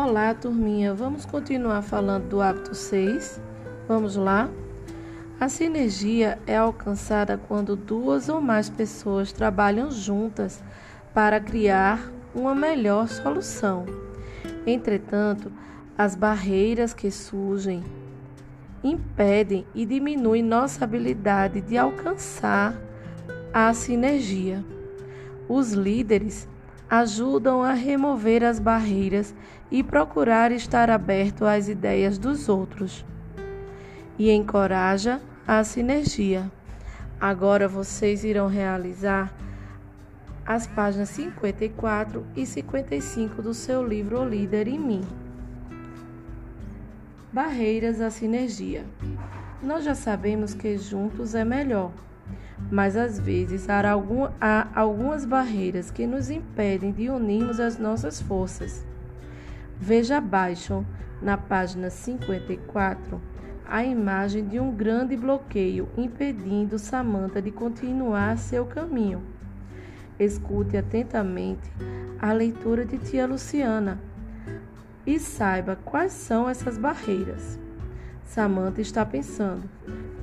Olá, turminha. Vamos continuar falando do hábito 6? Vamos lá? A sinergia é alcançada quando duas ou mais pessoas trabalham juntas para criar uma melhor solução. Entretanto, as barreiras que surgem impedem e diminuem nossa habilidade de alcançar a sinergia. Os líderes ajudam a remover as barreiras e procurar estar aberto às ideias dos outros. E encoraja a sinergia. Agora vocês irão realizar as páginas 54 e 55 do seu livro O Líder em Mim. Barreiras à sinergia. Nós já sabemos que juntos é melhor mas às vezes há, algum, há algumas barreiras que nos impedem de unirmos as nossas forças. Veja abaixo, na página 54, a imagem de um grande bloqueio impedindo Samantha de continuar seu caminho. Escute atentamente a leitura de tia Luciana e saiba quais são essas barreiras. Samantha está pensando: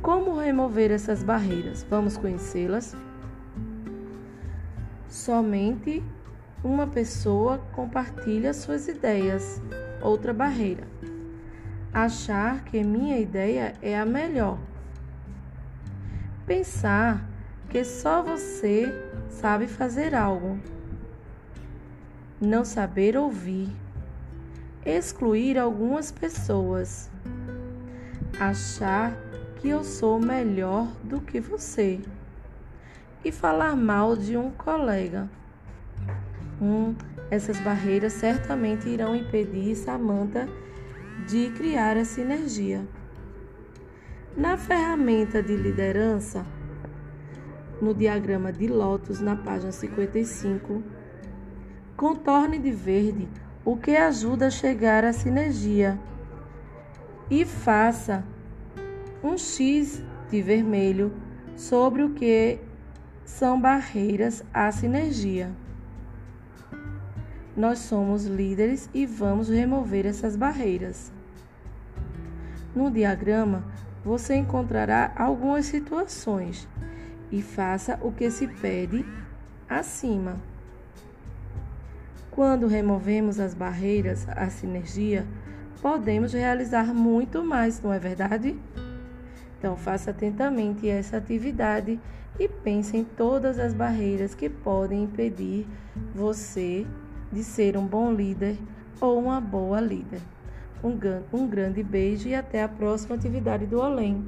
como remover essas barreiras? Vamos conhecê-las? Somente uma pessoa compartilha suas ideias. Outra barreira. Achar que minha ideia é a melhor. Pensar que só você sabe fazer algo. Não saber ouvir. Excluir algumas pessoas. Achar que eu sou melhor do que você e falar mal de um colega. Hum, essas barreiras certamente irão impedir Samantha de criar a sinergia. Na ferramenta de liderança, no diagrama de Lotus, na página 55, contorne de verde o que ajuda a chegar à sinergia e faça um X de vermelho sobre o que são barreiras à sinergia. Nós somos líderes e vamos remover essas barreiras. No diagrama, você encontrará algumas situações e faça o que se pede acima. Quando removemos as barreiras à sinergia, podemos realizar muito mais, não é verdade? Então, faça atentamente essa atividade e pense em todas as barreiras que podem impedir você de ser um bom líder ou uma boa líder. Um, grande beijo e até a próxima atividade do Além.